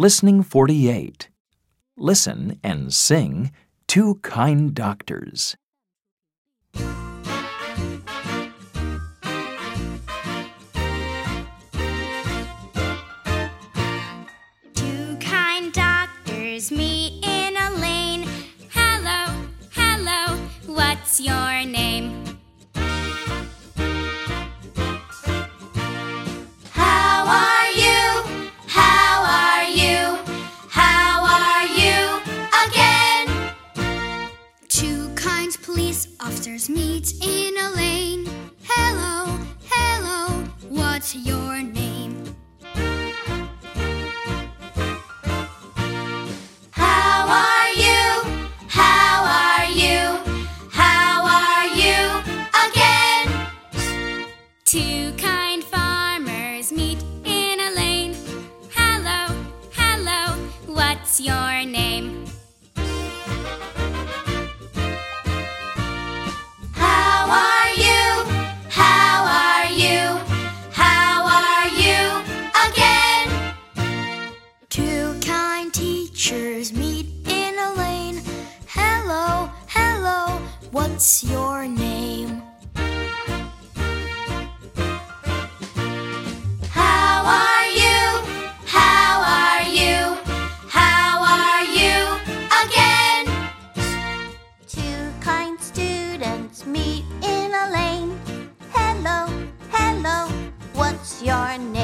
Listening 48. Listen and sing Two Kind Doctors. Two kind doctors meet in a lane. Hello, hello, what's your name? Officers meet in a lane. Hello, hello, what's your name? How are you? How are you? How are you again? Two kind farmers meet in a lane. Hello, hello, what's your name? What's your name? How are you? How are you? How are you again? Two kind students meet in a lane. Hello, hello, what's your name?